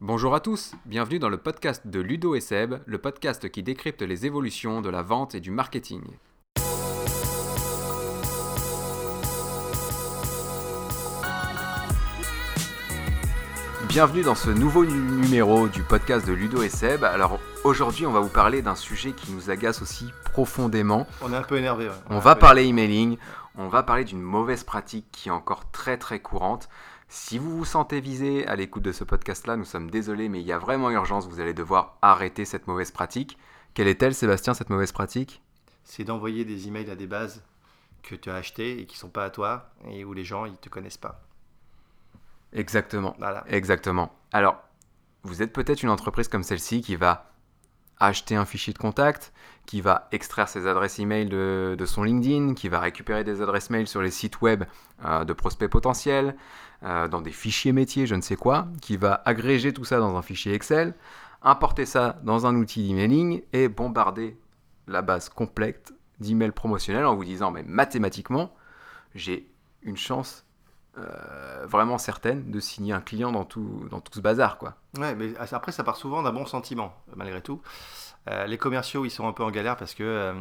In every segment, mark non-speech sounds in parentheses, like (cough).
Bonjour à tous, bienvenue dans le podcast de Ludo et Seb, le podcast qui décrypte les évolutions de la vente et du marketing. Bienvenue dans ce nouveau nu- numéro du podcast de Ludo et Seb. Alors aujourd'hui, on va vous parler d'un sujet qui nous agace aussi profondément. On est un peu énervé. ouais. On va parler emailing, on va parler d'une mauvaise pratique qui est encore très très courante. Si vous vous sentez visé à l'écoute de ce podcast-là, nous sommes désolés, mais il y a vraiment urgence, vous allez devoir arrêter cette mauvaise pratique. Quelle est-elle, Sébastien, cette mauvaise pratique? C'est d'envoyer des emails à des bases que tu as achetées et qui sont pas à toi et où les gens ils te connaissent pas. Exactement. Voilà. Exactement. Alors, vous êtes peut-être une entreprise comme celle-ci qui va acheter un fichier de contact, qui va extraire ses adresses email de, de son LinkedIn, qui va récupérer des adresses mail sur les sites web euh, de prospects potentiels, euh, dans des fichiers métiers, je ne sais quoi, qui va agréger tout ça dans un fichier Excel, importer ça dans un outil d'emailing et bombarder la base complète d'emails promotionnels en vous disant, mais mathématiquement, j'ai une chance euh, vraiment certaine de signer un client dans tout, ce bazar, quoi. Ouais, mais après ça part souvent d'un bon sentiment malgré tout. Euh, les commerciaux ils sont un peu en galère parce que euh,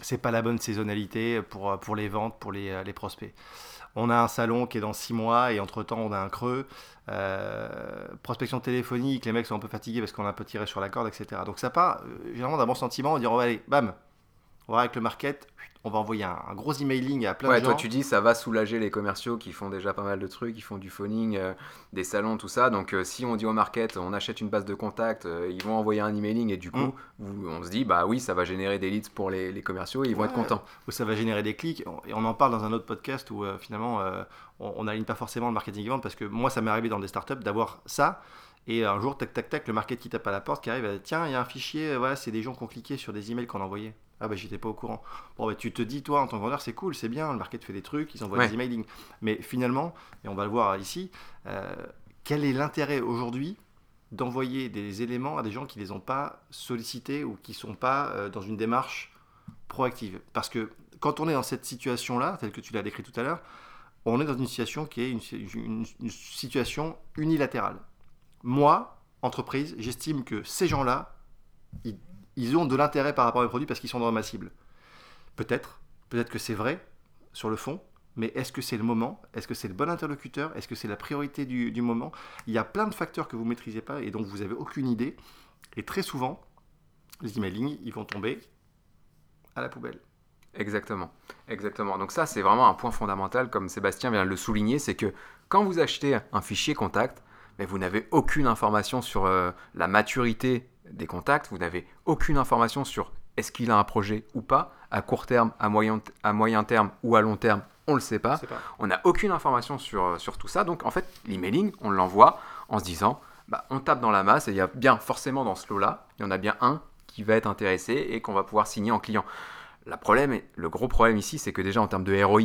c'est pas la bonne saisonnalité pour, les ventes, pour les, prospects. On a un salon qui est dans 6 mois et entre temps on a un creux. Prospection téléphonique, les mecs sont un peu fatigués parce qu'on a un peu tiré sur la corde, etc. Donc ça part généralement d'un bon sentiment, on dit on va aller, bam, on va avec le market, on va envoyer un, un gros emailing à plein Ouais, de gens. toi tu dis ça va soulager les commerciaux qui font déjà pas mal de trucs, qui font du phoning, euh, des salons, tout ça. Donc euh, si on dit au market, on achète une base de contact, euh, ils vont envoyer un emailing et du coup, Mm. on se dit bah oui, ça va générer des leads pour les, les commerciaux et ils vont être contents. où ça va générer des clics. Et on en parle dans un autre podcast où finalement on n'aligne pas forcément le marketing et vente parce que moi ça m'est arrivé dans des startups d'avoir ça. Et un jour, tac, tac, tac, le market qui tape à la porte, qui arrive, tiens, il y a un fichier, voilà, c'est des gens qui ont cliqué sur des emails qu'on a envoyés. Ah bah j'étais pas au courant. Bon bah tu te dis, toi en tant que vendeur, c'est cool, c'est bien, le market fait des trucs, ils envoient Ouais. des emailing. Mais finalement, et on va le voir ici, euh, quel est l'intérêt aujourd'hui d'envoyer des éléments à des gens qui les ont pas sollicités ou qui sont pas euh, dans une démarche proactive? Parce que quand on est dans cette situation-là, telle que tu l'as décrit tout à l'heure, on est dans une situation qui est une, une- une situation unilatérale. Moi, entreprise, j'estime que ces gens-là, ils, ils ont de l'intérêt par rapport à mes produits parce qu'ils sont dans ma cible. Peut-être, peut-être que c'est vrai sur le fond, mais est-ce que c'est le moment? Est-ce que c'est le bon interlocuteur? Est-ce que c'est la priorité du, moment? Il y a plein de facteurs que vous ne maîtrisez pas et dont vous n'avez aucune idée. Et très souvent, les emailing, ils vont tomber à la poubelle. Exactement, exactement. Donc ça, c'est vraiment un point fondamental, comme Sébastien vient de le souligner, c'est que quand vous achetez un fichier contact, mais vous n'avez aucune information sur euh, la maturité des contacts, vous n'avez aucune information sur est-ce qu'il a un projet ou pas, à court terme, à moyen, à moyen terme ou à long terme, on ne le sait pas. On n'a aucune information sur, euh, sur tout ça. Donc en fait, l'emailing, on l'envoie en se disant, bah, on tape dans la masse et il y a bien forcément dans ce lot-là, il y en a bien un qui va être intéressé et qu'on va pouvoir signer en client. La problème, le gros problème ici, c'est que déjà en termes de ROI,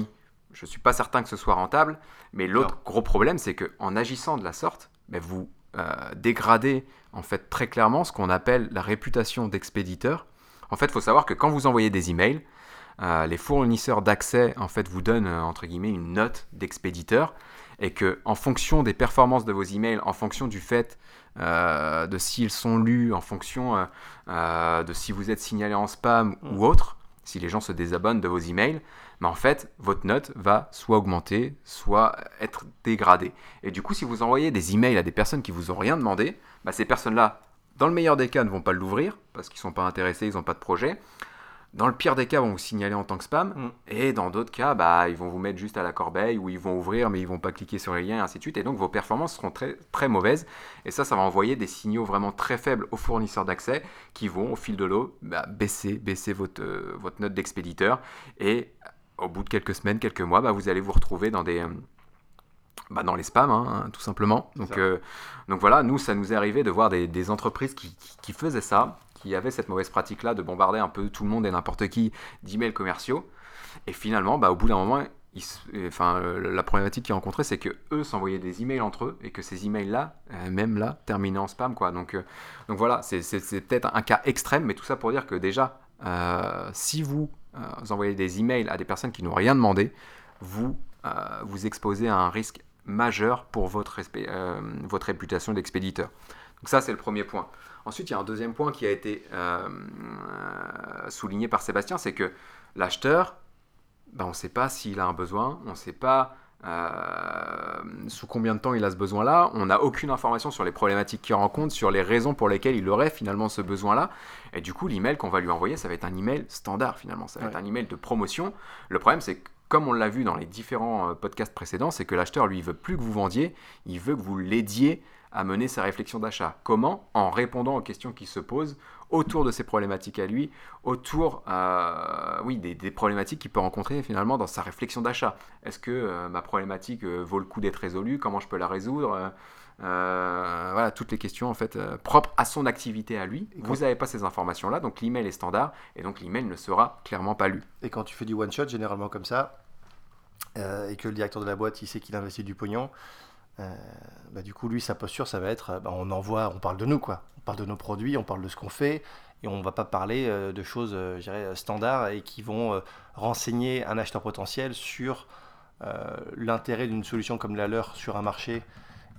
je ne suis pas certain que ce soit rentable. Mais l'autre gros problème, c'est qu'en agissant de la sorte, vous euh, dégradez en fait très clairement ce qu'on appelle la réputation d'expéditeur. En fait, il faut savoir que quand vous envoyez des emails, euh, les fournisseurs d'accès en fait vous donnent euh, entre guillemets une note d'expéditeur et que en fonction des performances de vos emails, en fonction du fait euh, de s'ils sont lus, en fonction de si vous êtes signalé en spam Mm. ou autre, si les gens se désabonnent de vos emails, mais en fait, votre note va soit augmenter, soit être dégradée. Et du coup, si vous envoyez des emails à des personnes qui vous ont rien demandé, bah, ces personnes-là, dans le meilleur des cas, ne vont pas l'ouvrir parce qu'ils sont pas intéressés, ils n'ont pas de projet. Dans le pire des cas, vont vous signaler en tant que spam. Mm. Et dans d'autres cas, bah, ils vont vous mettre juste à la corbeille ou ils vont ouvrir, mais ils vont pas cliquer sur les liens et ainsi de suite. Et donc, vos performances seront très, très mauvaises. Et ça, ça va envoyer des signaux vraiment très faibles aux fournisseurs d'accès qui vont, au fil de l'eau, bah, baisser, baisser votre, euh, votre note d'expéditeur. Et au bout de quelques semaines, quelques mois, bah, vous allez vous retrouver dans des. euh, bah, dans les spams, hein, tout simplement. Donc, euh, donc voilà, nous, ça nous est arrivé de voir des, des entreprises qui, qui- qui faisaient ça, qui avaient cette mauvaise pratique-là de bombarder un peu tout le monde et n'importe qui d'emails commerciaux. Et finalement, bah, au bout d'un moment, ils euh, enfin, la problématique qu'ils rencontraient, c'est que eux s'envoyaient des emails entre eux et que ces emails-là, euh, même là, terminaient en spam. Quoi. Donc, euh, donc voilà, c'est peut-être un cas extrême, mais tout ça pour dire que déjà, si vous, vous envoyez des emails à des personnes qui n'ont rien demandé, vous euh, vous exposez à un risque majeur pour votre, euh, votre réputation d'expéditeur. Donc ça, c'est le premier point. Ensuite, il y a un deuxième point qui a été euh, souligné par Sébastien, c'est que l'acheteur, ben, on ne sait pas s'il a un besoin, on ne sait pas euh, sous combien de temps il a ce besoin-là? On n'a aucune information sur les problématiques qu'il rencontre, sur les raisons pour lesquelles il aurait finalement ce besoin-là. Et du coup, l'email qu'on va lui envoyer, ça va être un email standard finalement. Ça va être un email de promotion. Le problème, c'est que comme on l'a vu dans les différents euh, podcasts précédents, c'est que l'acheteur, lui, il veut plus que vous vendiez, il veut que vous l'aidiez à mener sa réflexion d'achat. Comment? En répondant aux questions qui se posent autour de ses problématiques à lui, autour euh, oui, des, problématiques qu'il peut rencontrer finalement dans sa réflexion d'achat. Est-ce que euh, ma problématique euh, vaut le coup d'être résolue? Comment je peux la résoudre? Voilà, toutes les questions en fait propres à son activité à lui. Vous n'avez pas ces informations-là, donc l'email est standard et donc l'email ne sera clairement pas lu. Et quand tu fais du one shot, généralement comme ça, et que le directeur de la boîte il sait qu'il investit du pognon, bah, du coup lui sa posture ça va être, bah, on envoie, on parle de nous quoi parle de nos produits, on parle de ce qu'on fait, et on ne va pas parler euh, de choses, euh, standards et qui vont euh, renseigner un acheteur potentiel sur l'intérêt d'une solution comme la leur sur un marché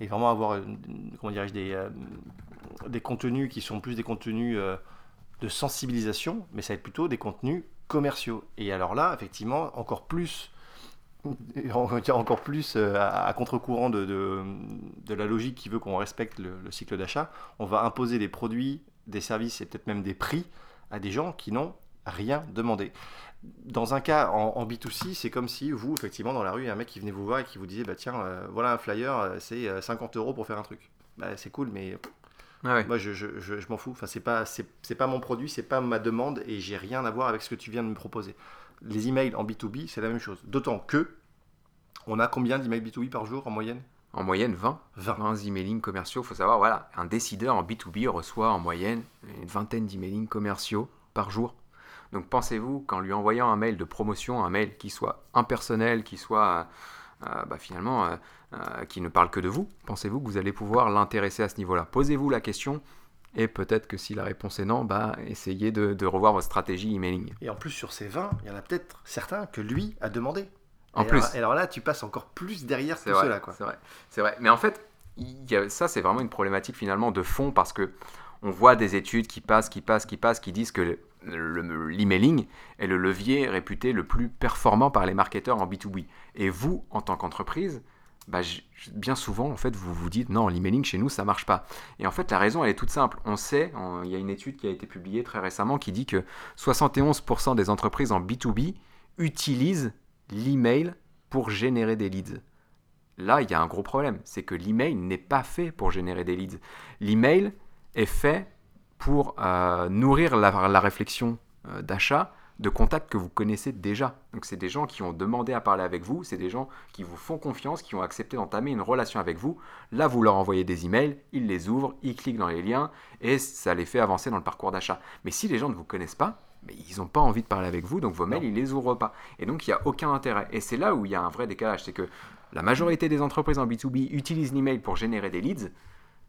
et vraiment avoir, comment dirais-je, des contenus qui sont plus des contenus de sensibilisation, mais ça va être plutôt des contenus commerciaux. Et alors là, effectivement, encore plus encore plus euh, à, contre-courant de, de, la logique qui veut qu'on respecte le, cycle d'achat, on va imposer des produits, des services et peut-être même des prix à des gens qui n'ont rien demandé. Dans un cas en, B2C, c'est comme si vous, effectivement, dans la rue, il y a un mec qui venait vous voir et qui vous disait bah, Tiens, euh, voilà un flyer, euh, c'est 50 euros pour faire un truc. Bah, c'est cool, mais ah moi je, je, je, m'en fous. Enfin, c'est pas, c'est, pas mon produit, c'est pas ma demande et j'ai rien à voir avec ce que tu viens de me proposer les emails en B2B, c'est la même chose. D'autant que, on a combien d'emails B2B par jour en moyenne? En moyenne, 20. 20. 20 emailing commerciaux. Il faut savoir, voilà, un décideur en B2B reçoit en moyenne une vingtaine d'emailing commerciaux par jour. Donc pensez-vous qu'en lui envoyant un mail de promotion, un mail qui soit impersonnel, qui soit euh, bah, finalement euh, euh, qui ne parle que de vous, pensez-vous que vous allez pouvoir l'intéresser à ce niveau-là? Posez-vous la question et peut-être que si la réponse est non, bah, essayez de, revoir votre stratégie emailing. Et en plus, sur ces 20, il y en a peut-être certains que lui a demandé. En plus. Alors, alors, là, tu passes encore plus derrière tout cela. C'est vrai. C'est vrai. Mais en fait, ça, c'est vraiment une problématique finalement de fond parce que on voit des études qui passent, qui passent, qui passent, qui disent que l'emailing est le levier réputé le plus performant par les marketeurs en B2B. Et vous, en tant qu'entreprise, bah, bien souvent, en fait, vous vous dites non, l'emailing chez nous, ça marche pas. Et en fait, la raison, elle est toute simple. On sait, il y a une étude qui a été publiée très récemment qui dit que 71% des entreprises en B2B utilisent l'email pour générer des leads. Là, il y a un gros problème, c'est que l'email n'est pas fait pour générer des leads. L'email est fait pour euh, nourrir la, réflexion euh, d'achat de contacts que vous connaissez déjà. Donc c'est des gens qui ont demandé à parler avec vous, c'est des gens qui vous font confiance, qui ont accepté d'entamer une relation avec vous. Là, vous leur envoyez des emails, ils les ouvrent, ils cliquent dans les liens et ça les fait avancer dans le parcours d'achat. Mais si les gens ne vous connaissent pas, mais ils n'ont pas envie de parler avec vous, donc vos mails, ils les ouvrent pas. Et donc, il n'y a aucun intérêt. Et c'est là où il y a un vrai décalage. C'est que la majorité des entreprises en B2B utilisent l'email pour générer des leads,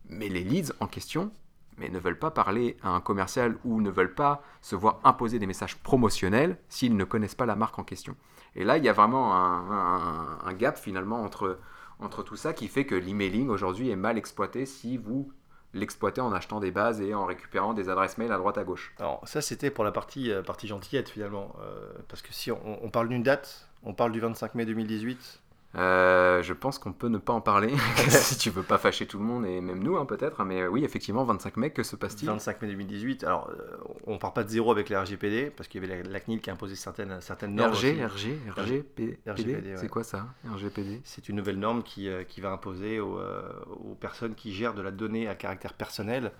mais les leads en question, mais ne veulent pas parler à un commercial ou ne veulent pas se voir imposer des messages promotionnels s'ils ne connaissent pas la marque en question. Et là, il y a vraiment un, gap finalement entre, entre tout ça qui fait que l'emailing aujourd'hui est mal exploité si vous l'exploitez en achetant des bases et en récupérant des adresses mail à droite à gauche. Alors ça c'était pour la partie, euh, partie gentillette finalement, euh, parce que si on parle d'une date, on parle du 25 mai 2018, euh, je pense qu'on peut ne pas en parler (laughs) (laughs) si tu veux pas fâcher tout le monde et même nous hein, peut-être. Mais oui, effectivement, 25 mai, que se passe-t-il? 25 mai 2018. Alors, euh, on part pas de zéro avec les RGPD parce qu'il y avait la, CNIL qui a imposé certaines, certaines normes. RG, RG, RGPD. C'est quoi ça RGPD C'est une nouvelle norme qui, euh, qui va imposer aux, aux, personnes qui gèrent de la donnée à caractère personnel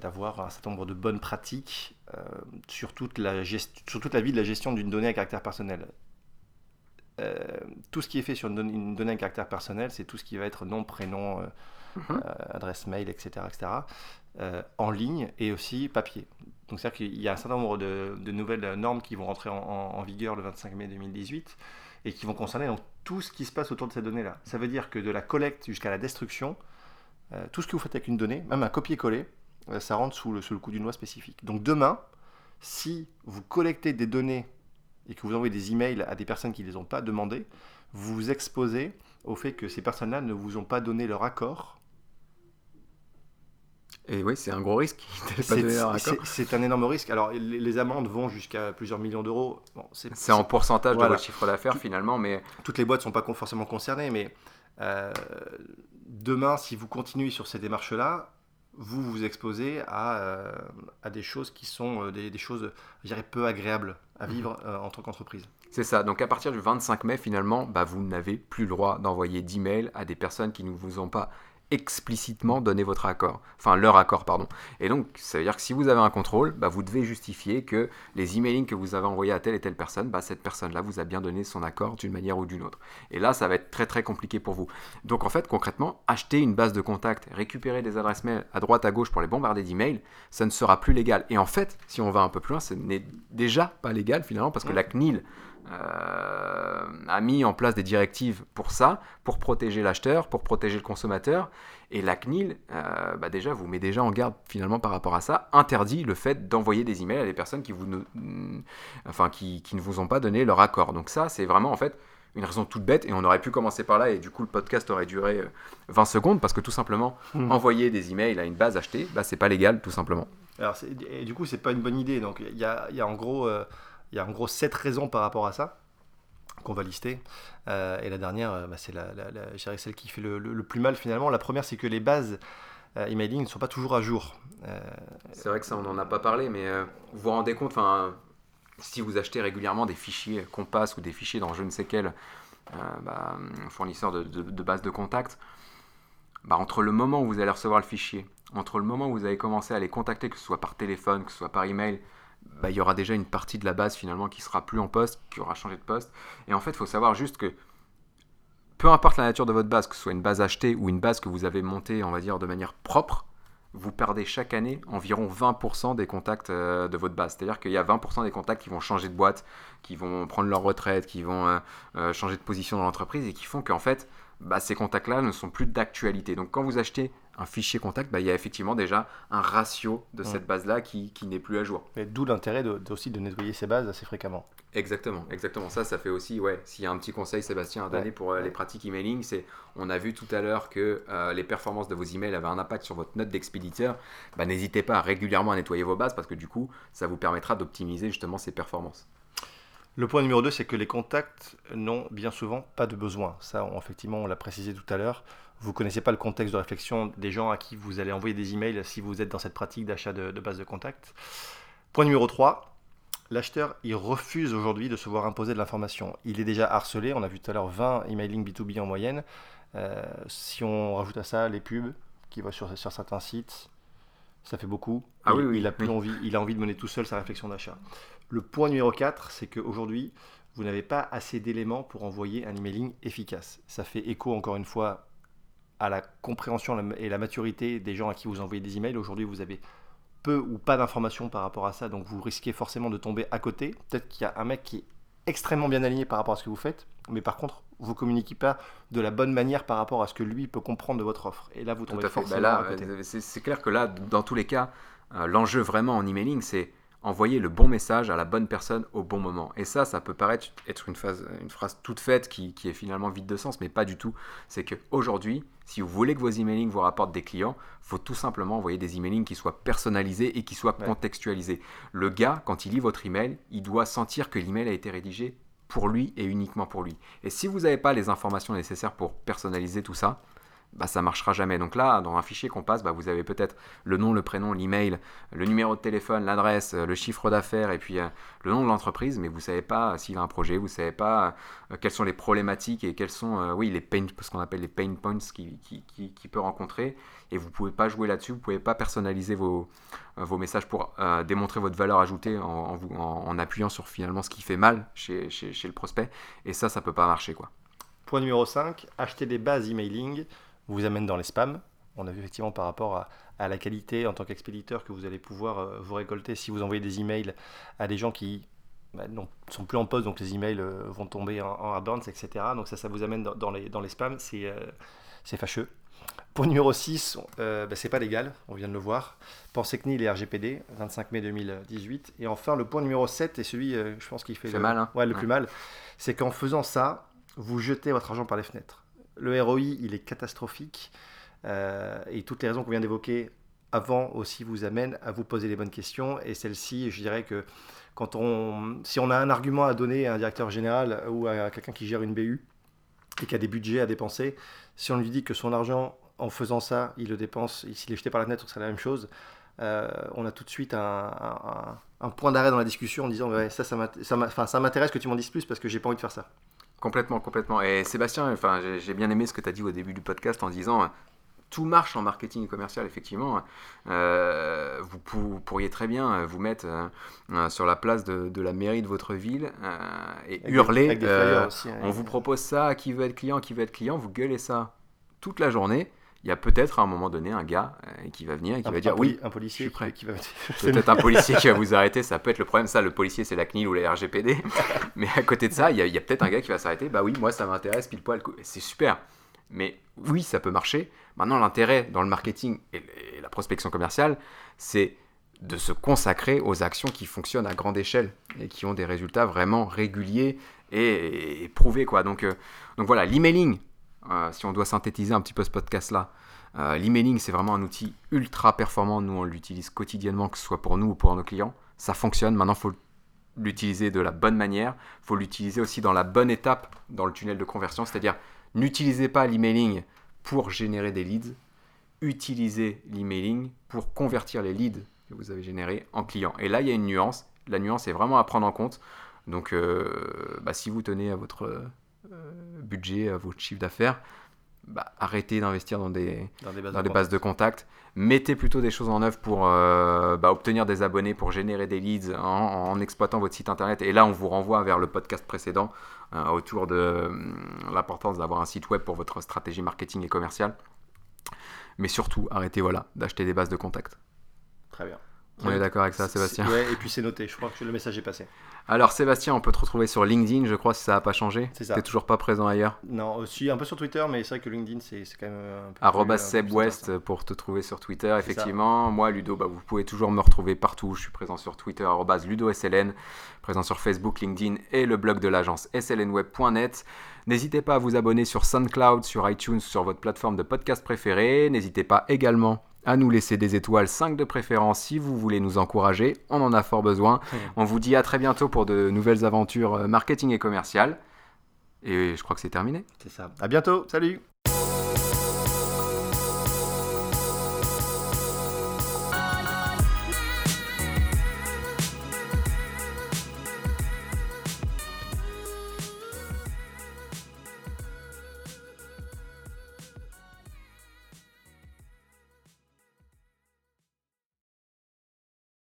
d'avoir un certain nombre de bonnes pratiques sur, toute la sur toute la vie de la gestion d'une donnée à caractère personnel. Euh, tout ce qui est fait sur une, donnée à caractère personnel, c'est tout ce qui va être nom, prénom, euh, mhm. euh, adresse mail, etc., etc., en ligne et aussi papier. Donc c'est-à-dire qu'il y a un certain nombre de, nouvelles normes qui vont rentrer en, vigueur le 25 mai 2018 et qui vont concerner donc, tout ce qui se passe autour de ces données-là. Ça veut dire que de la collecte jusqu'à la destruction, tout ce que vous faites avec une donnée, même un copier-coller, ça rentre sous le, sous le coup d'une loi spécifique. Donc demain, si vous collectez des données et que vous envoyez des emails à des personnes qui ne les ont pas demandées, vous vous exposez au fait que ces personnes-là ne vous ont pas donné leur accord. Et oui, c'est un gros risque. (laughs) C'est un énorme risque. Alors, les, les amendes vont jusqu'à plusieurs millions d'euros. Bon, c'est en pourcentage de votre chiffre d'affaires finalement, mais... Toutes les boîtes ne sont pas forcément concernées, mais euh, demain, si vous continuez sur ces démarches-là, vous vous exposez à, euh, à des choses qui sont euh, des, des, choses, je dirais, peu agréables à mhm. vivre en tant qu'entreprise. C'est ça. Donc à partir du 25 mai, finalement, bah, vous n'avez plus le droit d'envoyer d'emails à des personnes qui ne vous ont pas explicitement donner votre accord, enfin leur accord, pardon. Et donc, ça veut dire que si vous avez un contrôle, bah, vous devez justifier que les emailings que vous avez envoyés à telle et telle personne, bah, cette personne-là vous a bien donné son accord d'une manière ou d'une autre. Et là, ça va être très très compliqué pour vous. Donc en fait, concrètement, acheter une base de contact, récupérer des adresses mail à droite à gauche pour les bombarder d'emails, ça ne sera plus légal. Et en fait, si on va un peu plus loin, ce n'est déjà pas légal finalement parce que la CNIL euh, a mis en place des directives pour ça, pour protéger l'acheteur, pour protéger le consommateur. Et la CNIL, euh, bah déjà, vous met déjà en garde finalement par rapport à ça, interdit le fait d'envoyer des emails à des personnes qui, vous ne, enfin, qui, qui ne vous ont pas donné leur accord. Donc ça, c'est vraiment en fait une raison toute bête et on aurait pu commencer par là et du coup le podcast aurait duré 20 euh, secondes parce que tout simplement hmm. envoyer des emails à une base achetée bah c'est pas légal tout simplement alors et du coup c'est pas une bonne idée donc il y a, y a, en gros il y a en gros sept raisons par rapport à ça qu'on va lister. Euh, et la dernière, euh, bah, c'est la, celle qui fait le, plus mal finalement. La première, c'est que les bases euh, emailing ne sont pas toujours à jour. c'est vrai que ça, on n'en a pas parlé, mais vous vous rendez compte, si vous achetez régulièrement des fichiers Compass ou des fichiers dans je ne sais quel bah, fournisseur de, de, base de contact, bah, entre le moment où vous allez recevoir le fichier, entre le moment où vous avez commencé à les contacter, que ce soit par téléphone, que ce soit par email, bah, il y aura déjà une partie de la base finalement qui sera plus en poste, qui aura changé de poste. Et en fait, il faut savoir juste que peu importe la nature de votre base, que ce soit une base achetée ou une base que vous avez montée, on va dire, de manière propre, vous perdez chaque année environ 20% des contacts euh, de votre base. C'est-à-dire qu'il y a 20% des contacts qui vont changer de boîte, qui vont prendre leur retraite, qui vont euh, euh, changer de position dans l'entreprise et qui font qu'en fait, bah, ces contacts-là ne sont plus d'actualité. Donc quand vous achetez un fichier contact, bah, il y a effectivement déjà un ratio de cette base-là qui, qui n'est plus à jour. D'où l'intérêt de, aussi de nettoyer ces bases assez fréquemment. Exactement, exactement. Ça, ça fait aussi, ouais, s'il y a un petit conseil, Sébastien, à donner pour euh, les pratiques emailing, c'est, on a vu tout à l'heure que euh, les performances de vos emails avaient un impact sur votre note d'expéditeur. Bah, n'hésitez pas régulièrement à nettoyer vos bases parce que du coup, ça vous permettra d'optimiser justement ces performances. Le point numéro 2, c'est que les contacts n'ont bien souvent pas de besoin. Ça, effectivement, on l'a précisé tout à l'heure. Vous ne connaissez pas le contexte de réflexion des gens à qui vous allez envoyer des emails si vous êtes dans cette pratique d'achat de, base de contact. Point numéro 3, l'acheteur, il refuse aujourd'hui de se voir imposer de l'information. Il est déjà harcelé, on a vu tout à l'heure 20 emailing B2B en moyenne. Euh, si on rajoute à ça les pubs qui vont sur, sur certains sites, ça fait beaucoup. Ah il, oui, il a plus envie, il a envie de mener tout seul sa réflexion d'achat. Le point numéro 4, c'est qu'aujourd'hui, vous n'avez pas assez d'éléments pour envoyer un emailing efficace. Ça fait écho, encore une fois, à la compréhension et la maturité des gens à qui vous envoyez des emails. Aujourd'hui, vous avez peu ou pas d'informations par rapport à ça, donc vous risquez forcément de tomber à côté. Peut-être qu'il y a un mec qui est extrêmement bien aligné par rapport à ce que vous faites, mais par contre, vous communiquez pas de la bonne manière par rapport à ce que lui peut comprendre de votre offre. Et là, vous tombez forcément bah à côté. C'est clair que là, dans tous les cas, euh, l'enjeu vraiment en emailing, c'est envoyer le bon message à la bonne personne au bon moment. Et ça, ça peut paraître être une, phase, une phrase toute faite qui, est finalement vide de sens, mais pas du tout. C'est qu'aujourd'hui, si vous voulez que vos emailings vous rapportent des clients, faut tout simplement envoyer des emailings qui soient personnalisés et qui soient contextualisés. Le gars, quand il lit votre email, il doit sentir que l'email a été rédigé pour lui et uniquement pour lui. Et si vous n'avez pas les informations nécessaires pour personnaliser tout ça, bah, ça marchera jamais. Donc là, dans un fichier qu'on passe, bah, vous avez peut-être le nom, le prénom, l'email, le numéro de téléphone, l'adresse, le chiffre d'affaires et puis euh, le nom de l'entreprise, mais vous savez pas s'il a un projet, vous savez pas euh, quelles sont les problématiques et quels sont, euh, oui, les pain, ce qu'on appelle les pain points qu'il qui, qui, peut rencontrer. Et vous pouvez pas jouer là-dessus, vous pouvez pas personnaliser vos, vos messages pour démontrer votre valeur ajoutée en, en, appuyant sur finalement ce qui fait mal chez, chez, le prospect. Et ça, ça peut pas marcher, quoi. Point numéro 5, acheter des bases emailing vous amène dans les spams. On a vu effectivement par rapport à, la qualité en tant qu'expéditeur que vous allez pouvoir euh, vous récolter si vous envoyez des emails à des gens qui bah, ne sont plus en poste, donc les emails euh, vont tomber en, en etc. Donc ça, ça vous amène dans, les, dans les spams, c'est euh, fâcheux. Point numéro 6, bah, c'est pas légal, on vient de le voir. Pensez CNIL et RGPD, 25 mai 2018. Et enfin, le point numéro 7, et celui, je pense, qui fait, le, mal, hein. ouais, le plus mal, c'est qu'en faisant ça, vous jetez votre argent par les fenêtres. Le ROI, il est catastrophique. euh, et toutes les raisons qu'on vient d'évoquer avant aussi vous amènent à vous poser les bonnes questions. Et celle-ci, je dirais que quand on, si on a un argument à donner à un directeur général ou à quelqu'un qui gère une BU et qui a des budgets à dépenser, si on lui dit que son argent, en faisant ça, il le dépense, s'il est jeté par la fenêtre, c'est la même chose, euh, on a tout de suite un, un- point d'arrêt dans la discussion en disant ouais, ça, ça m'intéresse que tu m'en dises plus parce que j'ai pas envie de faire ça. Complètement, complètement. Et Sébastien, enfin, j'ai bien aimé ce que tu as dit au début du podcast en disant tout marche en marketing commercial, effectivement. Euh, vous, pou- vous pourriez très bien euh, vous mettre euh, sur la place de, de la mairie de votre ville euh, et Avec hurler. des aussi, on vous propose ça, qui veut être client, qui veut être client, vous gueulez ça toute la journée. Il y a peut-être à un moment donné un gars euh, qui va venir et qui un, va dire un poli- oui, un policier je suis prêt. qui va (laughs) Peut-être un (laughs) policier qui va vous arrêter, ça peut être le problème. Ça, le policier, c'est la CNIL ou la RGPD. (laughs) Mais à côté de ça, il y a, peut-être un gars qui va s'arrêter. Bah oui, moi, ça m'intéresse, pile poil. C'est super. Mais oui, ça peut marcher. Maintenant, l'intérêt dans le marketing et, et la prospection commerciale, c'est de se consacrer aux actions qui fonctionnent à grande échelle et qui ont des résultats vraiment réguliers et, et prouvés. Quoi. Donc, euh, donc voilà, l'emailing, euh, si on doit synthétiser un petit peu ce podcast-là, euh, L'emailing, c'est vraiment un outil ultra performant. Nous, on l'utilise quotidiennement, que ce soit pour nous ou pour nos clients. Ça fonctionne. Maintenant, il faut l'utiliser de la bonne manière. Il faut l'utiliser aussi dans la bonne étape dans le tunnel de conversion. C'est-à-dire, n'utilisez pas l'emailing pour générer des leads. Utilisez l'emailing pour convertir les leads que vous avez générés en clients. Et là, il y a une nuance. La nuance est vraiment à prendre en compte. Donc, euh, bah, si vous tenez à votre budget, à votre chiffre d'affaires, bah, arrêtez d'investir dans des, dans des bases dans de des bases de contact. Mettez plutôt des choses en œuvre pour euh, bah, obtenir des abonnés, pour générer des leads en, en exploitant votre site internet. Et là, on vous renvoie vers le podcast précédent euh, autour de euh, l'importance d'avoir un site web pour votre stratégie marketing et commerciale. Mais surtout, arrêtez voilà, d'acheter des bases de contact. Très bien. On est d'accord avec ça, Sébastien Ouais, et puis c'est noté. Je crois que le message est passé. Alors, Sébastien, on peut te retrouver sur LinkedIn, je crois, si ça n'a pas changé. C'est ça. T'es toujours pas présent ailleurs. Non, aussi un peu sur Twitter, mais c'est vrai que LinkedIn, c'est quand même un peu. Arrobas plus- un peu plus SebWest pour te trouver sur Twitter, ça. effectivement. Moi, Ludo, bah, vous pouvez toujours me retrouver partout. Je suis présent sur Twitter, LudoSLN, présent sur Facebook, LinkedIn et le blog de l'agence slnweb.net. N'hésitez pas à vous abonner sur SoundCloud, sur iTunes, sur votre plateforme de podcast préférée. N'hésitez pas également à nous laisser des étoiles 5 de préférence si vous voulez nous encourager. On en a fort besoin. (laughs) On vous dit à très bientôt pour de nouvelles aventures euh, marketing et commerciales. Et je crois que c'est terminé. C'est ça. À bientôt. Salut.